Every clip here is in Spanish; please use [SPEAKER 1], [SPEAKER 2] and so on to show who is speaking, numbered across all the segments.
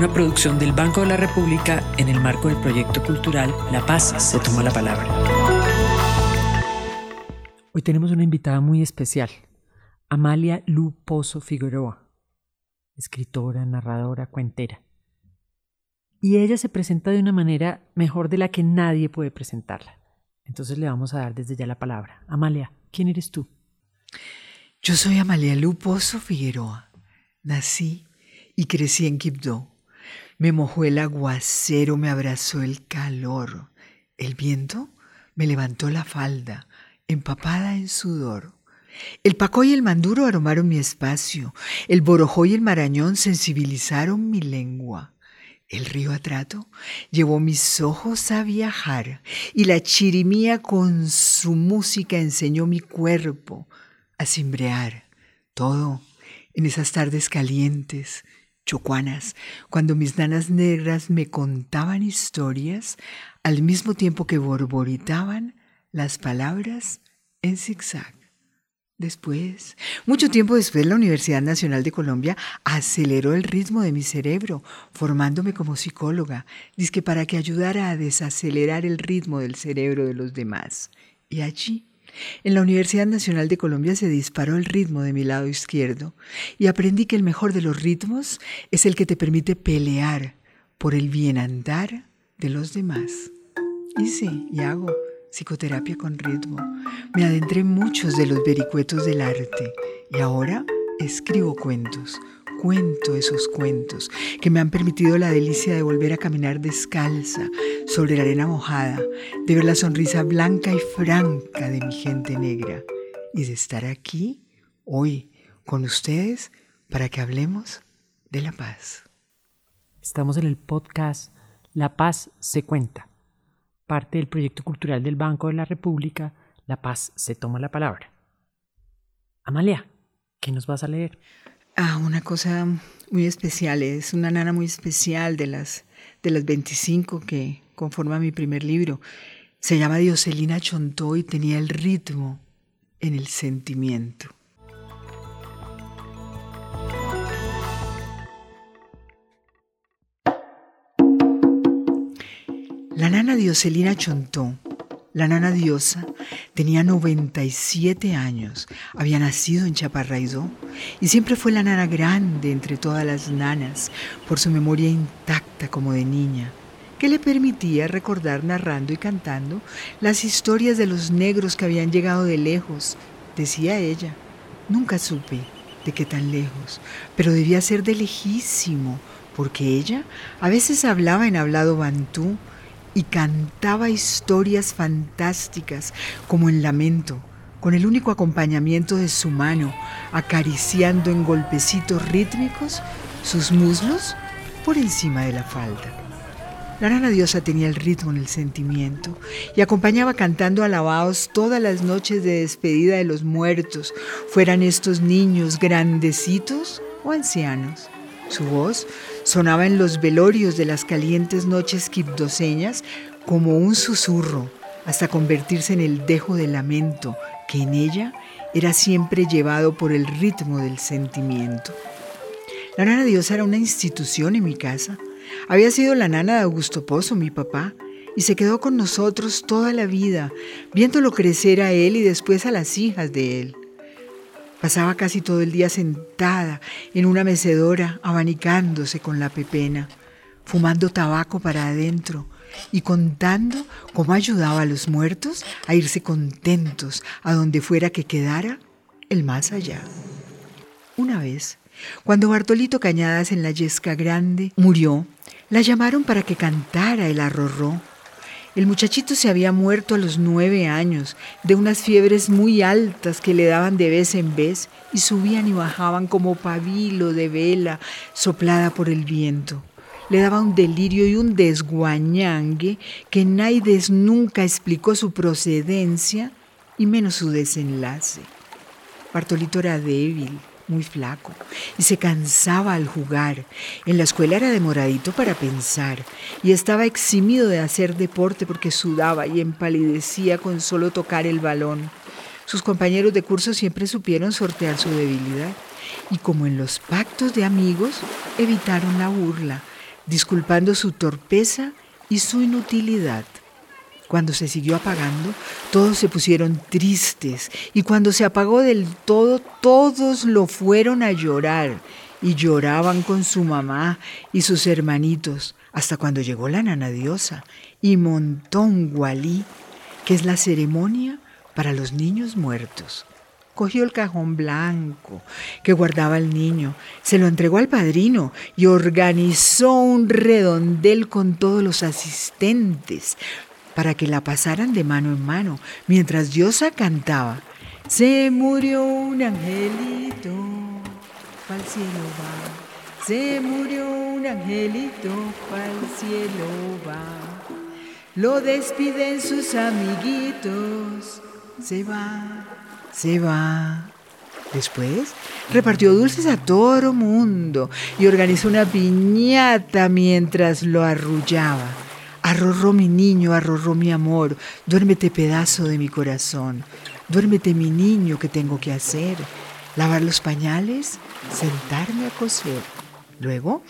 [SPEAKER 1] una producción del Banco de la República en el marco del proyecto cultural La Paz se toma la palabra. Hoy tenemos una invitada muy especial, Amalia Lu Pozo Figueroa, escritora, narradora, cuentera. Y ella se presenta de una manera mejor de la que nadie puede presentarla. Entonces le vamos a dar desde ya la palabra. Amalia, ¿quién eres tú?
[SPEAKER 2] Yo soy Amalia Lu Pozo Figueroa. Nací y crecí en Quibdó, me mojó el aguacero, me abrazó el calor. El viento me levantó la falda, empapada en sudor. El pacó y el manduro aromaron mi espacio. El borojó y el marañón sensibilizaron mi lengua. El río Atrato llevó mis ojos a viajar y la chirimía con su música enseñó mi cuerpo a cimbrear. Todo en esas tardes calientes, chocuanas, cuando mis nanas negras me contaban historias al mismo tiempo que borboritaban las palabras en zigzag. Después, mucho tiempo después, la Universidad Nacional de Colombia aceleró el ritmo de mi cerebro, formándome como psicóloga, que para que ayudara a desacelerar el ritmo del cerebro de los demás. Y allí en la Universidad Nacional de Colombia se disparó el ritmo de mi lado izquierdo y aprendí que el mejor de los ritmos es el que te permite pelear por el bien andar de los demás. Y sí, y hago psicoterapia con ritmo. Me adentré en muchos de los vericuetos del arte y ahora escribo cuentos cuento esos cuentos que me han permitido la delicia de volver a caminar descalza sobre la arena mojada, de ver la sonrisa blanca y franca de mi gente negra y de estar aquí hoy con ustedes para que hablemos de la paz.
[SPEAKER 1] Estamos en el podcast La paz se cuenta, parte del proyecto cultural del Banco de la República, La paz se toma la palabra. Amalia, ¿qué nos vas a leer?
[SPEAKER 2] Ah, una cosa muy especial, es una nana muy especial de las, de las 25 que conforman mi primer libro. Se llama Dioselina Chontó y tenía el ritmo en el sentimiento. La nana Dioselina Chontó la nana diosa tenía 97 años, había nacido en Chaparraidó y siempre fue la nana grande entre todas las nanas por su memoria intacta como de niña, que le permitía recordar narrando y cantando las historias de los negros que habían llegado de lejos, decía ella. Nunca supe de qué tan lejos, pero debía ser de lejísimo, porque ella a veces hablaba en hablado bantú y cantaba historias fantásticas como en lamento, con el único acompañamiento de su mano, acariciando en golpecitos rítmicos sus muslos por encima de la falda. La rana diosa tenía el ritmo en el sentimiento y acompañaba cantando alabados todas las noches de despedida de los muertos, fueran estos niños grandecitos o ancianos. Su voz sonaba en los velorios de las calientes noches quibdoseñas como un susurro, hasta convertirse en el dejo de lamento que en ella era siempre llevado por el ritmo del sentimiento. La nana diosa era una institución en mi casa. Había sido la nana de Augusto Pozo, mi papá, y se quedó con nosotros toda la vida, viéndolo crecer a él y después a las hijas de él. Pasaba casi todo el día sentada en una mecedora, abanicándose con la pepena, fumando tabaco para adentro y contando cómo ayudaba a los muertos a irse contentos a donde fuera que quedara el más allá. Una vez, cuando Bartolito Cañadas en la Yesca Grande murió, la llamaron para que cantara el arrorró el muchachito se había muerto a los nueve años de unas fiebres muy altas que le daban de vez en vez y subían y bajaban como pabilo de vela soplada por el viento. le daba un delirio y un desguañangue que Naides nunca explicó su procedencia y menos su desenlace. Bartolito era débil, muy flaco, y se cansaba al jugar. En la escuela era demoradito para pensar, y estaba eximido de hacer deporte porque sudaba y empalidecía con solo tocar el balón. Sus compañeros de curso siempre supieron sortear su debilidad, y como en los pactos de amigos, evitaron la burla, disculpando su torpeza y su inutilidad. Cuando se siguió apagando, todos se pusieron tristes y cuando se apagó del todo, todos lo fueron a llorar y lloraban con su mamá y sus hermanitos hasta cuando llegó la nana diosa y montó un gualí, que es la ceremonia para los niños muertos. Cogió el cajón blanco que guardaba el niño, se lo entregó al padrino y organizó un redondel con todos los asistentes, para que la pasaran de mano en mano, mientras Diosa cantaba, Se murió un angelito, pa'l cielo va. Se murió un angelito, pa'l cielo va. Lo despiden sus amiguitos, se va, se va. Después repartió dulces a todo mundo y organizó una piñata mientras lo arrullaba. Arrorró mi niño, arrorró mi amor, duérmete pedazo de mi corazón, duérmete mi niño que tengo que hacer, lavar los pañales, sentarme a coser. Luego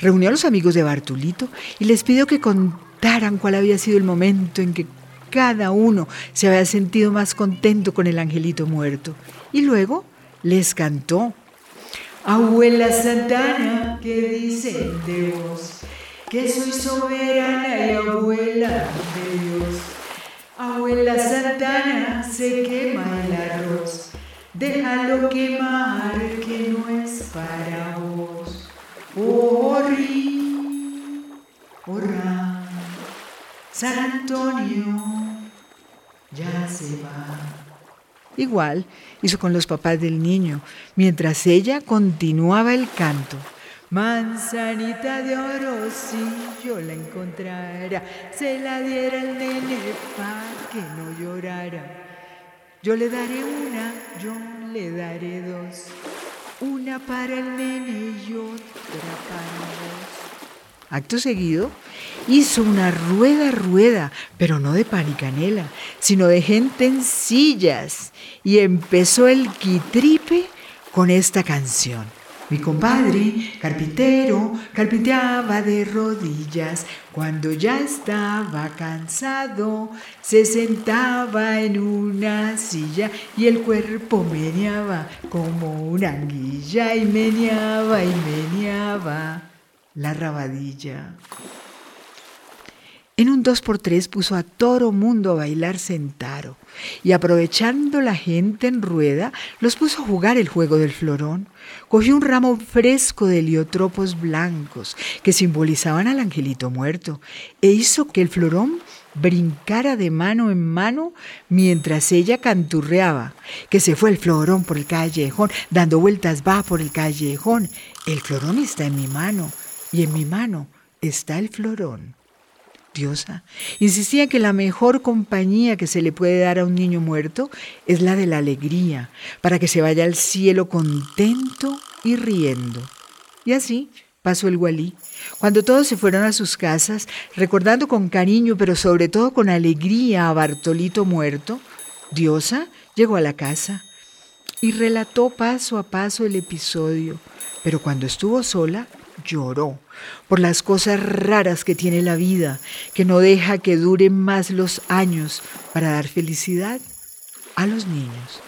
[SPEAKER 2] reunió a los amigos de Bartulito y les pidió que contaran cuál había sido el momento en que cada uno se había sentido más contento con el angelito muerto. Y luego les cantó. Abuela Santana, ¿qué dicen de vos? Que soy soberana y abuela de Dios. Abuela Santana, se quema el arroz, déjalo quemar que no es para vos. Orri, orra, San Antonio ya se va. Igual hizo con los papás del niño, mientras ella continuaba el canto. Manzanita de oro, si yo la encontrara, se la diera al nene para que no llorara. Yo le daré una, yo le daré dos, una para el nene y otra para vos. Acto seguido, hizo una rueda rueda, pero no de pan y canela, sino de gente en sillas, y empezó el quitripe con esta canción. Mi compadre, carpintero, carpinteaba de rodillas. Cuando ya estaba cansado, se sentaba en una silla y el cuerpo meneaba como una anguilla y meneaba y meneaba la rabadilla. En un dos por tres puso a todo mundo a bailar sentaro y aprovechando la gente en rueda, los puso a jugar el juego del florón. Cogió un ramo fresco de heliotropos blancos que simbolizaban al angelito muerto e hizo que el florón brincara de mano en mano mientras ella canturreaba, que se fue el florón por el callejón, dando vueltas va por el callejón. El florón está en mi mano y en mi mano está el florón diosa. Insistía que la mejor compañía que se le puede dar a un niño muerto es la de la alegría, para que se vaya al cielo contento y riendo. Y así pasó el gualí. Cuando todos se fueron a sus casas, recordando con cariño, pero sobre todo con alegría a Bartolito muerto, Diosa llegó a la casa y relató paso a paso el episodio, pero cuando estuvo sola, lloró por las cosas raras que tiene la vida, que no deja que duren más los años para dar felicidad a los niños.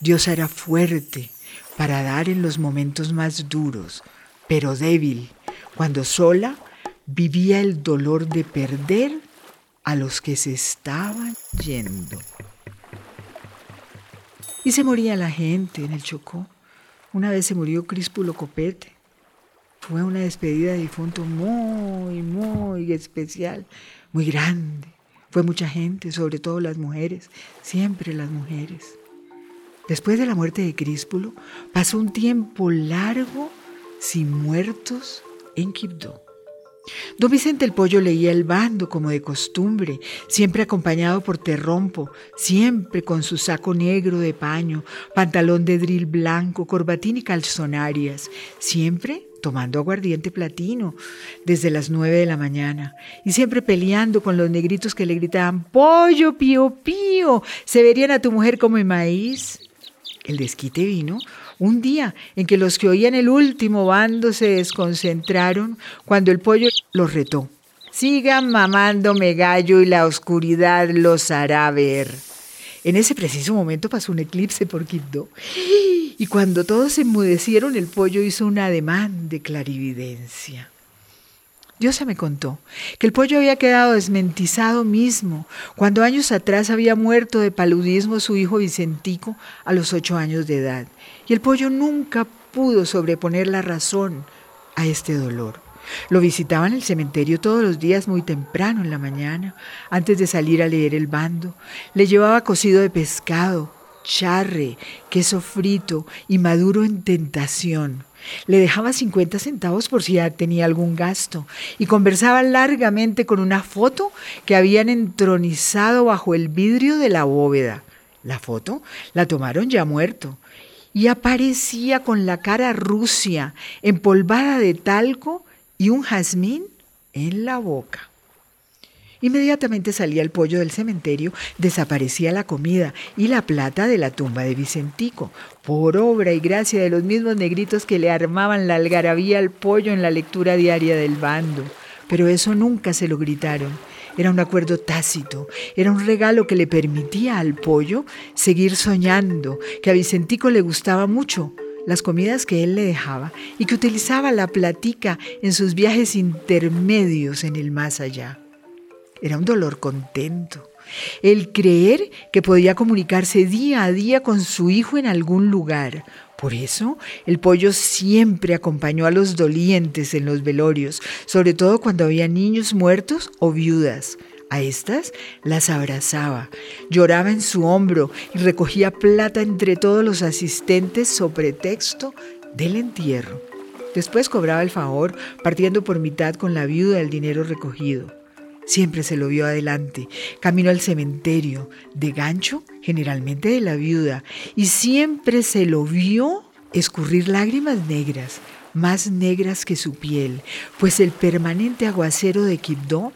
[SPEAKER 2] Dios era fuerte para dar en los momentos más duros, pero débil, cuando sola vivía el dolor de perder a los que se estaban yendo. Y se moría la gente en el Chocó. Una vez se murió Críspulo Copete, fue una despedida de difunto muy, muy especial, muy grande. Fue mucha gente, sobre todo las mujeres, siempre las mujeres. Después de la muerte de Críspulo, pasó un tiempo largo sin muertos en Quibdó. Don Vicente el Pollo leía el bando como de costumbre, siempre acompañado por Terrompo, siempre con su saco negro de paño, pantalón de dril blanco, corbatín y calzonarias, siempre tomando aguardiente platino desde las nueve de la mañana y siempre peleando con los negritos que le gritaban, pollo, pío, pío, se verían a tu mujer como el maíz. El desquite vino un día en que los que oían el último bando se desconcentraron cuando el pollo los retó. Sigan mamándome gallo y la oscuridad los hará ver. En ese preciso momento pasó un eclipse por Quibdó. Y cuando todos se enmudecieron, el pollo hizo un ademán de clarividencia. Diosa me contó que el pollo había quedado desmentizado mismo cuando años atrás había muerto de paludismo su hijo Vicentico a los ocho años de edad. Y el pollo nunca pudo sobreponer la razón a este dolor. Lo visitaba en el cementerio todos los días muy temprano en la mañana, antes de salir a leer el bando. Le llevaba cocido de pescado, charre, queso frito y maduro en tentación. Le dejaba 50 centavos por si ya tenía algún gasto y conversaba largamente con una foto que habían entronizado bajo el vidrio de la bóveda. La foto la tomaron ya muerto y aparecía con la cara rucia, empolvada de talco y un jazmín en la boca. Inmediatamente salía el pollo del cementerio, desaparecía la comida y la plata de la tumba de Vicentico, por obra y gracia de los mismos negritos que le armaban la algarabía al pollo en la lectura diaria del bando. Pero eso nunca se lo gritaron. Era un acuerdo tácito, era un regalo que le permitía al pollo seguir soñando, que a Vicentico le gustaba mucho, las comidas que él le dejaba y que utilizaba la platica en sus viajes intermedios en el más allá. Era un dolor contento. El creer que podía comunicarse día a día con su hijo en algún lugar. Por eso el pollo siempre acompañó a los dolientes en los velorios, sobre todo cuando había niños muertos o viudas. A estas las abrazaba, lloraba en su hombro y recogía plata entre todos los asistentes sobre texto del entierro. Después cobraba el favor, partiendo por mitad con la viuda el dinero recogido. Siempre se lo vio adelante, camino al cementerio, de gancho, generalmente de la viuda, y siempre se lo vio escurrir lágrimas negras, más negras que su piel, pues el permanente aguacero de Quibdó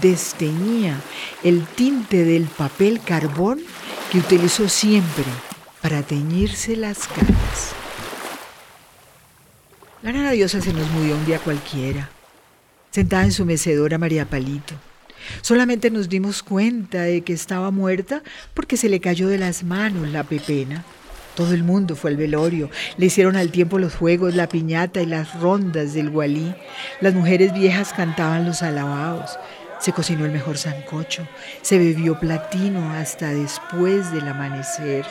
[SPEAKER 2] desteñía el tinte del papel carbón que utilizó siempre para teñirse las caras. La nana diosa se nos murió un día cualquiera, sentada en su mecedora María Palito. Solamente nos dimos cuenta de que estaba muerta porque se le cayó de las manos la pepena. Todo el mundo fue al velorio. Le hicieron al tiempo los juegos, la piñata y las rondas del gualí. Las mujeres viejas cantaban los alabados. Se cocinó el mejor sancocho. Se bebió platino hasta después del amanecer.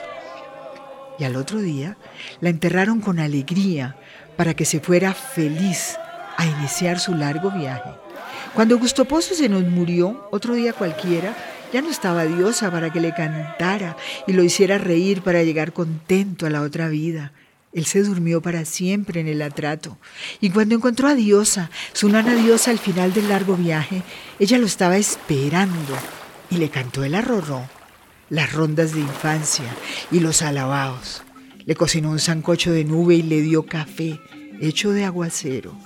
[SPEAKER 2] Y al otro día la enterraron con alegría para que se fuera feliz a iniciar su largo viaje. Cuando Augusto Pozo se nos murió, otro día cualquiera, ya no estaba diosa para que le cantara y lo hiciera reír para llegar contento a la otra vida. Él se durmió para siempre en el atrato. Y cuando encontró a Diosa, su nana Diosa al final del largo viaje, ella lo estaba esperando y le cantó el arrorró, las rondas de infancia y los alabados. Le cocinó un sancocho de nube y le dio café hecho de aguacero.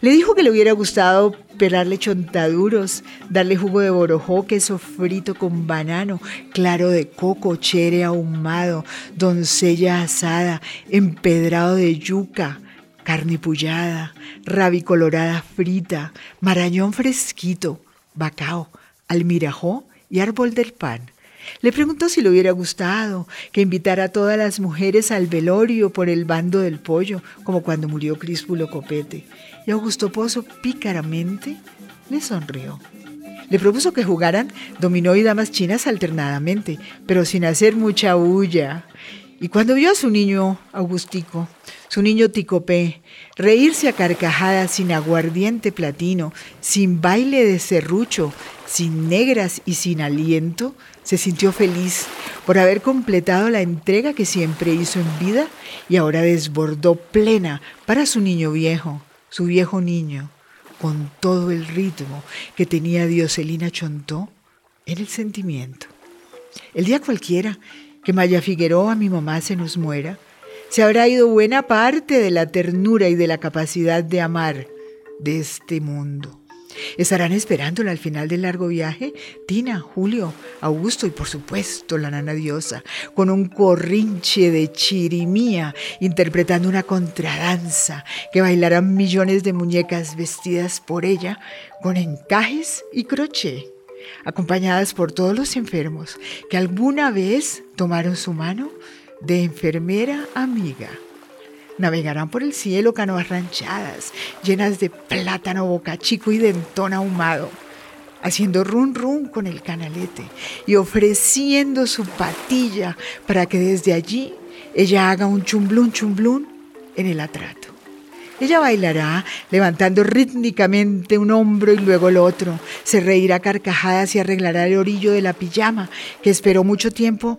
[SPEAKER 2] Le dijo que le hubiera gustado pelarle chontaduros, darle jugo de borojó, queso frito con banano, claro de coco, chere ahumado, doncella asada, empedrado de yuca, carne pullada, rabi colorada frita, marañón fresquito, bacao, almirajó y árbol del pan. Le preguntó si le hubiera gustado que invitara a todas las mujeres al velorio por el bando del pollo, como cuando murió Críspulo Copete. Y Augusto Pozo pícaramente le sonrió. Le propuso que jugaran dominó y damas chinas alternadamente, pero sin hacer mucha bulla. Y cuando vio a su niño Augustico, su niño Ticopé, reírse a carcajadas sin aguardiente platino, sin baile de serrucho, sin negras y sin aliento, se sintió feliz por haber completado la entrega que siempre hizo en vida y ahora desbordó plena para su niño viejo, su viejo niño. con todo el ritmo que tenía Dioselina Chontó en el sentimiento. El día cualquiera que Maya Figueroa, mi mamá, se nos muera, se habrá ido buena parte de la ternura y de la capacidad de amar de este mundo. Estarán esperándola al final del largo viaje Tina, Julio, Augusto y por supuesto la nana diosa, con un corrinche de chirimía interpretando una contradanza que bailarán millones de muñecas vestidas por ella con encajes y crochet, acompañadas por todos los enfermos que alguna vez tomaron su mano de enfermera amiga. Navegarán por el cielo canoas ranchadas, llenas de plátano bocachico y dentón ahumado, haciendo run run con el canalete y ofreciendo su patilla para que desde allí ella haga un chumblún chumblún en el atrato. Ella bailará levantando rítmicamente un hombro y luego el otro. Se reirá carcajadas y arreglará el orillo de la pijama que esperó mucho tiempo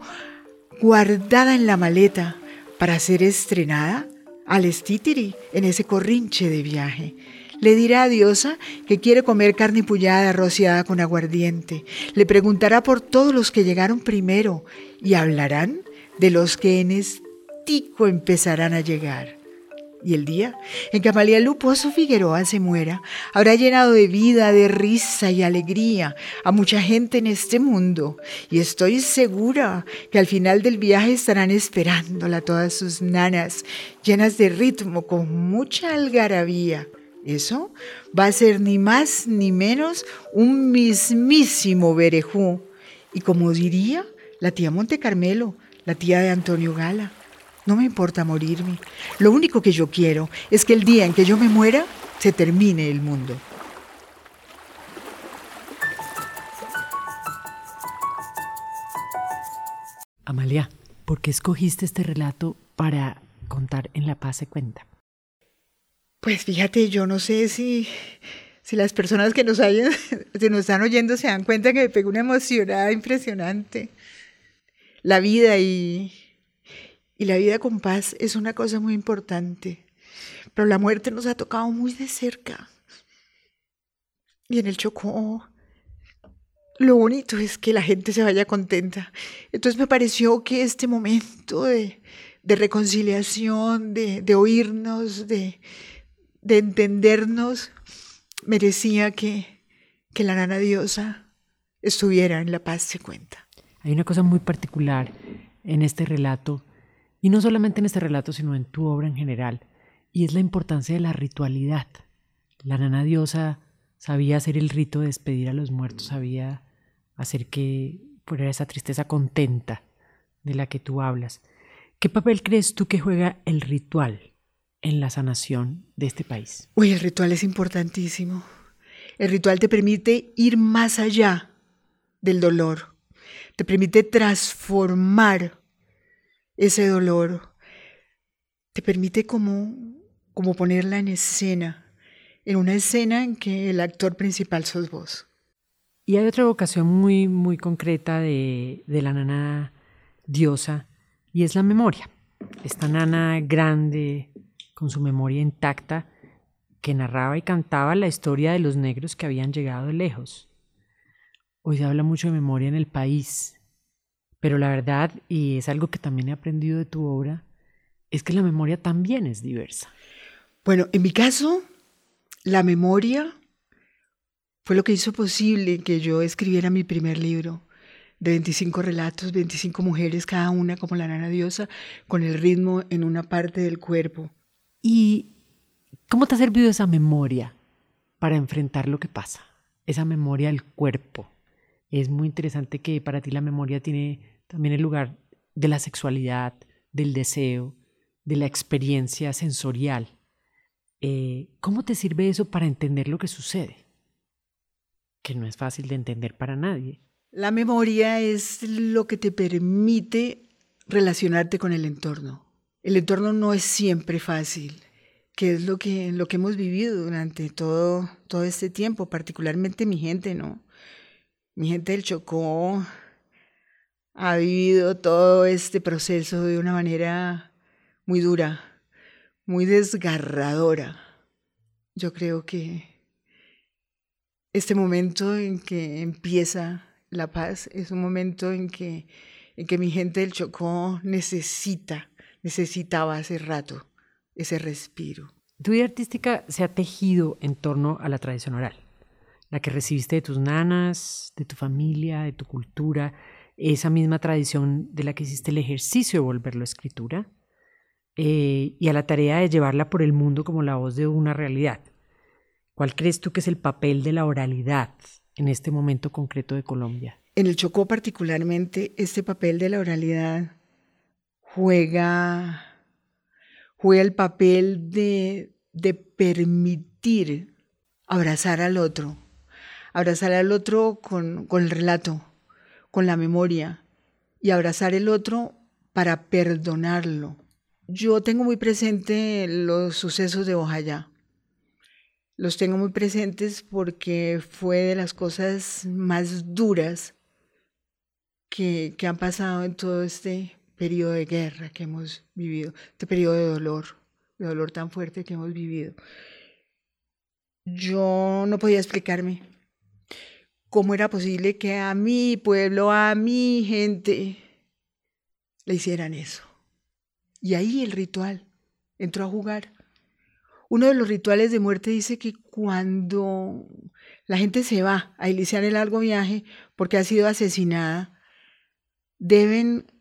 [SPEAKER 2] guardada en la maleta para ser estrenada al estítiri en ese corrinche de viaje. Le dirá a Diosa que quiere comer carne pullada rociada con aguardiente. Le preguntará por todos los que llegaron primero y hablarán de los que en estico empezarán a llegar. Y el día en que Amalia Luposo Figueroa se muera, habrá llenado de vida, de risa y alegría a mucha gente en este mundo. Y estoy segura que al final del viaje estarán esperándola todas sus nanas, llenas de ritmo, con mucha algarabía. Eso va a ser ni más ni menos un mismísimo berejú. Y como diría la tía Monte Carmelo, la tía de Antonio Gala, no me importa morirme. Lo único que yo quiero es que el día en que yo me muera se termine el mundo.
[SPEAKER 1] Amalia, ¿por qué escogiste este relato para contar en La Paz se cuenta?
[SPEAKER 2] Pues fíjate, yo no sé si, si las personas que nos, nos están oyendo se dan cuenta que me pegó una emocionada impresionante. La vida y, y la vida con paz es una cosa muy importante. Pero la muerte nos ha tocado muy de cerca. Y en el Chocó, lo bonito es que la gente se vaya contenta. Entonces me pareció que este momento de, reconciliación, de, oírnos, de, de, entendernos, merecía que, que la nana diosa estuviera en la paz, se cuenta.
[SPEAKER 1] Hay una cosa muy particular en este relato y no solamente en este relato, sino en tu obra en general, y es la importancia de la ritualidad. La nana diosa sabía hacer el rito de despedir a los muertos, sabía hacer que fuera esa tristeza contenta de la que tú hablas. ¿Qué papel crees tú que juega el ritual en la sanación de este país?
[SPEAKER 2] Uy, el ritual es importantísimo. El ritual te permite ir más allá del dolor, te permite transformar ese dolor, te permite como, como ponerla en escena, en una escena en que el actor principal sos vos.
[SPEAKER 1] Y hay otra vocación muy, muy concreta de, de la nana diosa, y es la memoria. Esta nana grande, con su memoria intacta, que narraba y cantaba la historia de los negros que habían llegado lejos. Hoy se habla mucho de memoria en el país, pero la verdad, y es algo que también he aprendido de tu obra, es que la memoria también es diversa.
[SPEAKER 2] Bueno, en mi caso, la memoria fue lo que hizo posible que yo escribiera mi primer libro de 25 relatos, 25 mujeres, cada una como la nana diosa, con el ritmo en una parte del cuerpo.
[SPEAKER 1] ¿Y cómo te ha servido esa memoria para enfrentar lo que pasa? Esa memoria del cuerpo es muy interesante que para ti la memoria tiene también el lugar de la sexualidad, del deseo, de la experiencia sensorial. Eh, ¿Cómo te sirve eso para entender lo que sucede? Que no es fácil de entender para nadie.
[SPEAKER 2] La memoria es lo que te permite relacionarte con el entorno. El entorno no es siempre fácil, que es lo que, lo que hemos vivido durante todo, todo este tiempo, particularmente mi gente, ¿no? Mi gente del Chocó ha vivido todo este proceso de una manera muy dura, muy desgarradora. Yo creo que, este momento en que empieza la paz, es un momento en que, en que mi gente del Chocó necesita, necesitaba hace rato ese respiro.
[SPEAKER 1] Tu vida artística se ha tejido en torno a la tradición oral, la que recibiste de tus nanas, de tu familia, de tu cultura, esa misma tradición de la que hiciste el ejercicio de volverlo a escritura, eh, y a la tarea de llevarla por el mundo como la voz de una realidad. ¿Cuál crees tú que es el papel de la oralidad en este momento concreto de Colombia?
[SPEAKER 2] En el Chocó particularmente, este papel de la oralidad juega juega el papel de, de permitir abrazar al otro, abrazar al otro con, con el relato, con la memoria y abrazar el otro para perdonarlo. Yo tengo muy presente los sucesos de Ojayá. Los tengo muy presentes porque fue de las cosas más duras que, que han pasado en todo este periodo de guerra que hemos vivido, este periodo de dolor, de dolor tan fuerte que hemos vivido. Yo no podía explicarme cómo era posible que a mi pueblo, a mi gente, le hicieran eso. Y ahí el ritual entró a jugar. Uno de los rituales de muerte dice que cuando la gente se va a iniciar el largo viaje porque ha sido asesinada, deben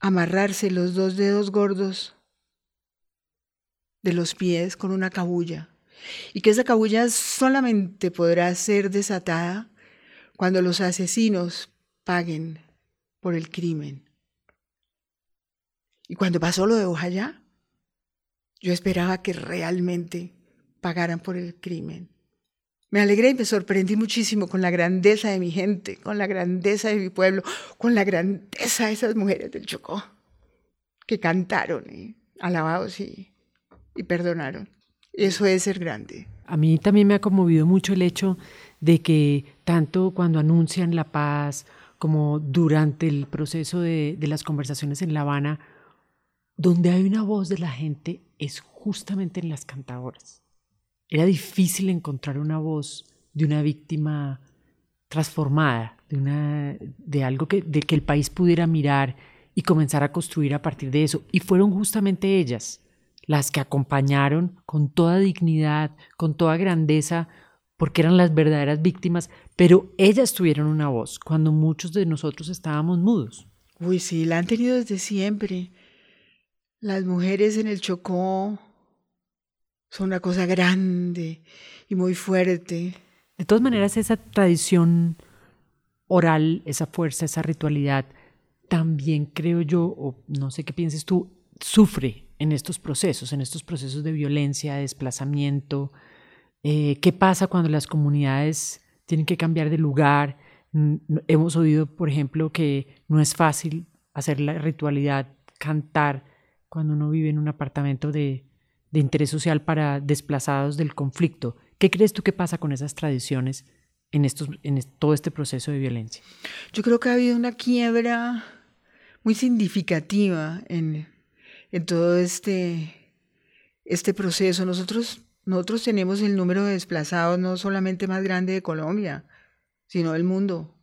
[SPEAKER 2] amarrarse los dos dedos gordos de los pies con una cabulla y que esa cabulla solamente podrá ser desatada cuando los asesinos paguen por el crimen. Y cuando pasó lo de Ojaya, yo esperaba que realmente pagaran por el crimen. Me alegré y me sorprendí muchísimo con la grandeza de mi gente, con la grandeza de mi pueblo, con la grandeza de esas mujeres del Chocó, que cantaron y alabados y, y perdonaron. Eso es ser grande.
[SPEAKER 1] A mí también me ha conmovido mucho el hecho de que tanto cuando anuncian la paz como durante el proceso de, de, las conversaciones en La Habana, donde hay una voz de la gente es justamente en las cantadoras. Era difícil encontrar una voz de una víctima transformada, de, una, de algo que, de que el país pudiera mirar y comenzar a construir a partir de eso. Y fueron justamente ellas las que acompañaron con toda dignidad, con toda grandeza, porque eran las verdaderas víctimas, pero ellas tuvieron una voz cuando muchos de nosotros estábamos mudos.
[SPEAKER 2] Uy, sí, la han tenido desde siempre. Las mujeres en el Chocó son una cosa grande y muy fuerte.
[SPEAKER 1] De todas maneras, esa tradición oral, esa fuerza, esa ritualidad, también creo yo, o no sé qué pienses tú, sufre en estos procesos, en estos procesos de violencia, de desplazamiento. Eh, ¿Qué pasa cuando las comunidades tienen que cambiar de lugar? Hemos oído, por ejemplo, que no es fácil hacer la ritualidad, cantar, cuando uno vive en un apartamento de de interés social para desplazados del conflicto. ¿Qué crees tú que pasa con esas tradiciones en, estos, en todo este proceso de violencia?
[SPEAKER 2] Yo creo que ha habido una quiebra muy significativa en, en todo este, este proceso. Nosotros, nosotros tenemos el número de desplazados no solamente más grande de Colombia, sino del mundo.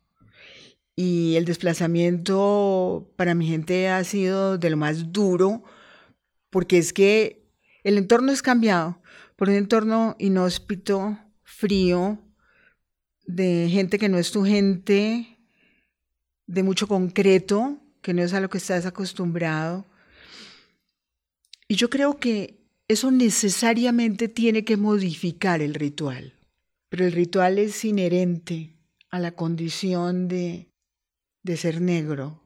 [SPEAKER 2] Y el desplazamiento para mi gente ha sido de lo más duro, porque es que el entorno es cambiado por un entorno inhóspito, frío, de gente que no es tu gente, de mucho concreto, que no es a lo que estás acostumbrado. Y yo creo que eso necesariamente tiene que modificar el ritual, pero el ritual es inherente a la condición de, de ser negro,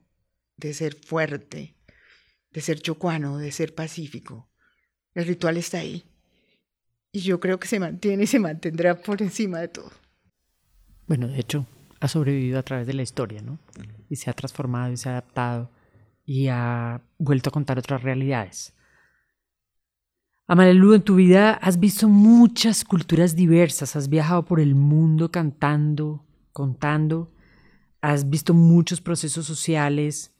[SPEAKER 2] de ser fuerte, de ser chocuano, de ser pacífico. El ritual está ahí. Y yo creo que se mantiene y se mantendrá por encima de todo.
[SPEAKER 1] Bueno, de hecho, ha sobrevivido a través de la historia, ¿no? Y se ha transformado y se ha adaptado y ha vuelto a contar otras realidades. Amalelu, en tu vida has visto muchas culturas diversas, has viajado por el mundo cantando, contando, has visto muchos procesos sociales,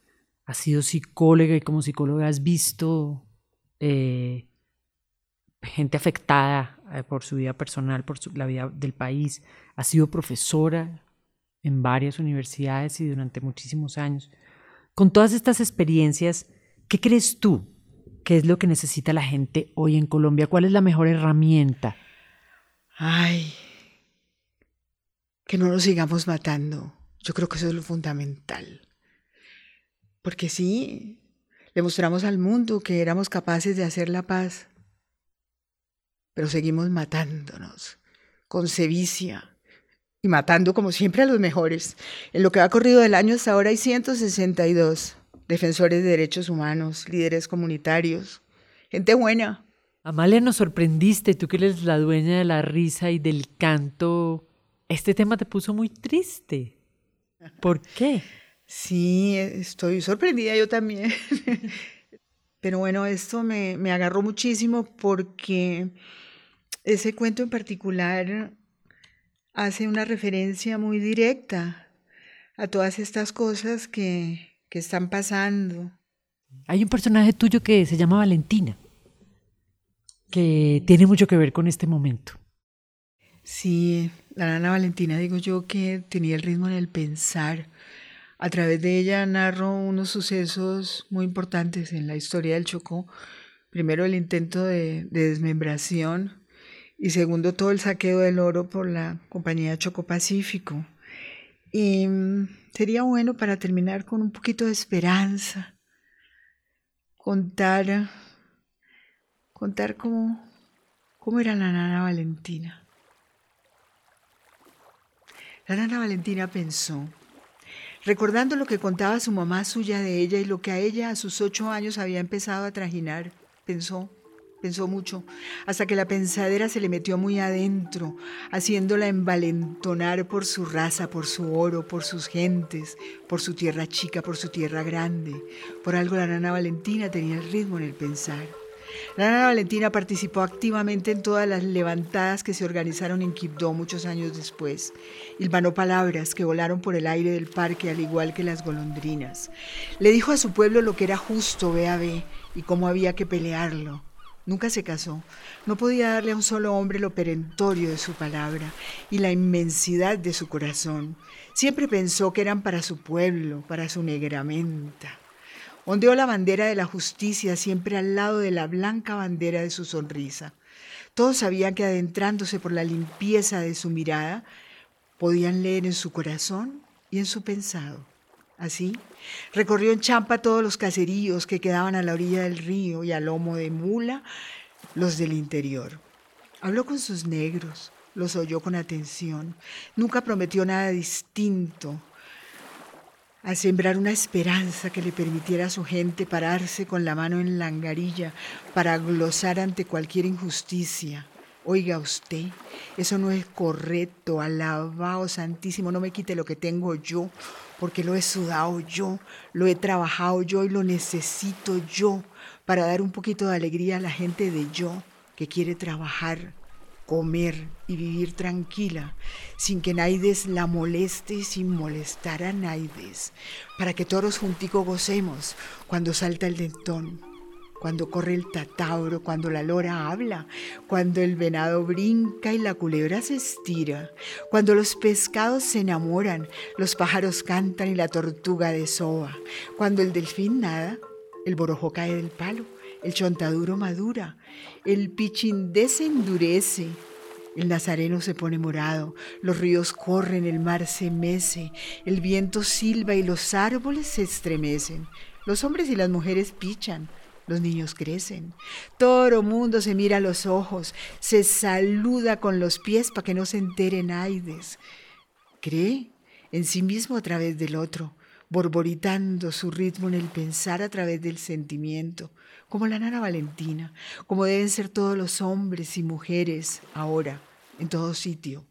[SPEAKER 1] has sido psicóloga y como psicóloga has visto eh, gente afectada eh, por su vida personal, por la vida del país. Ha sido profesora en varias universidades y durante muchísimos años. Con todas estas experiencias, ¿qué crees tú que es lo que necesita la gente hoy en Colombia? ¿Cuál es la mejor herramienta?
[SPEAKER 2] Ay, que no nos sigamos matando. Yo creo que eso es lo fundamental. Porque sí, le mostramos al mundo que éramos capaces de hacer la paz, pero seguimos matándonos con sevicia y matando como siempre a los mejores. En lo que ha corrido del año hasta ahora hay 162 defensores de derechos humanos, líderes comunitarios, gente buena.
[SPEAKER 1] Amalia, nos sorprendiste, tú que eres la dueña de la risa y del canto. Este tema te puso muy triste. ¿Por qué?
[SPEAKER 2] Sí, estoy sorprendida yo también. Pero bueno, esto me, me agarró muchísimo porque ese cuento en particular hace una referencia muy directa a todas estas cosas que, que están pasando.
[SPEAKER 1] Hay un personaje tuyo que se llama Valentina, que tiene mucho que ver con este momento.
[SPEAKER 2] Sí, la nana Valentina, digo yo, que tenía el ritmo en el pensar. A través de ella narro unos sucesos muy importantes en la historia del Chocó. Primero el intento de, de desmembración y segundo todo el saqueo del oro por la compañía Choco Pacífico. Y mm, sería bueno para terminar con un poquito de esperanza, contar, contar cómo, cómo era la nana Valentina. La nana Valentina pensó, recordando lo que contaba su mamá suya de ella y lo que a ella a sus ocho años había empezado a trajinar, pensó, pensó mucho, hasta que la pensadera se le metió muy adentro, haciéndola envalentonar por su raza, por su oro, por sus gentes, por su tierra chica, por su tierra grande. Por algo la nana Valentina tenía el ritmo en el pensar. La nana Valentina participó activamente en todas las levantadas que se organizaron en Quibdó muchos años después. Hilvanó palabras que volaron por el aire del parque al igual que las golondrinas. Le dijo a su pueblo lo que era justo, ve ve, y cómo había que pelearlo. Nunca se casó. No podía darle a un solo hombre lo perentorio de su palabra y la inmensidad de su corazón. Siempre pensó que eran para su pueblo, para su negramenta. Ondeó la bandera de la justicia siempre al lado de la blanca bandera de su sonrisa. Todos sabían que adentrándose por la limpieza de su mirada, podían leer en su corazón y en su pensado. Así, recorrió en champa todos los caseríos que quedaban a la orilla del río y a lomo de mula los del interior. Habló con sus negros, los oyó con atención. Nunca prometió nada distinto a sembrar una esperanza que le permitiera a su gente pararse con la mano en la angarilla para glosar ante cualquier injusticia. Oiga usted, eso no es correcto, alabao santísimo, no me quite lo que tengo yo, porque lo he sudado yo, lo he trabajado yo y lo necesito yo para dar un poquito de alegría a la gente de yo que quiere trabajar, comer y vivir tranquila, sin que Naides la moleste y sin molestar a Naides, para que todos junticos gocemos cuando salta el dentón cuando corre el tatauro, cuando la lora habla, cuando el venado brinca y la culebra se estira, cuando los pescados se enamoran, los pájaros cantan y la tortuga desova, cuando el delfín nada, el borojo cae del palo, el chontaduro madura, el pichindé se endurece, el nazareno se pone morado, los ríos corren, el mar se mece, el viento silba y los árboles se estremecen, los hombres y las mujeres pichan, los niños crecen. Todo mundo se mira a los ojos, se saluda con los pies para que no se enteren aides. Cree en sí mismo a través del otro, borboritando su ritmo en el pensar a través del sentimiento, como la nana Valentina, como deben ser todos los hombres y mujeres ahora, en todo sitio,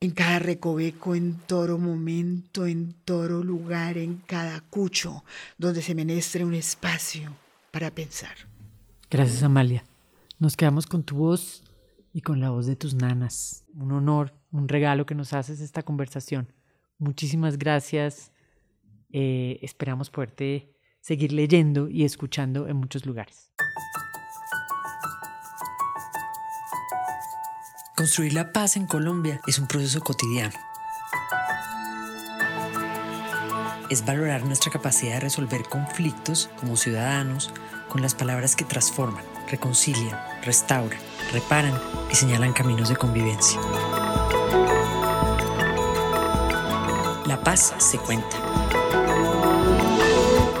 [SPEAKER 2] en cada recoveco, en todo momento, en todo lugar, en cada cucho donde se menestre un espacio para pensar.
[SPEAKER 1] Gracias, Amalia. Nos quedamos con tu voz y con la voz de tus nanas. Un honor, un regalo que nos haces esta conversación. Muchísimas gracias. Eh, esperamos poderte seguir leyendo y escuchando en muchos lugares. Construir la paz en Colombia es un proceso cotidiano. Es valorar nuestra capacidad de resolver conflictos como ciudadanos con las palabras que transforman, reconcilian, restauran, reparan y señalan caminos de convivencia. La paz se cuenta.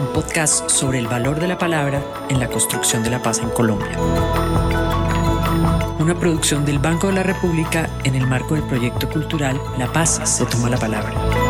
[SPEAKER 1] Un podcast sobre el valor de la palabra en la construcción de la paz en Colombia una producción del Banco de la República en el marco del proyecto cultural La Paz se toma la palabra.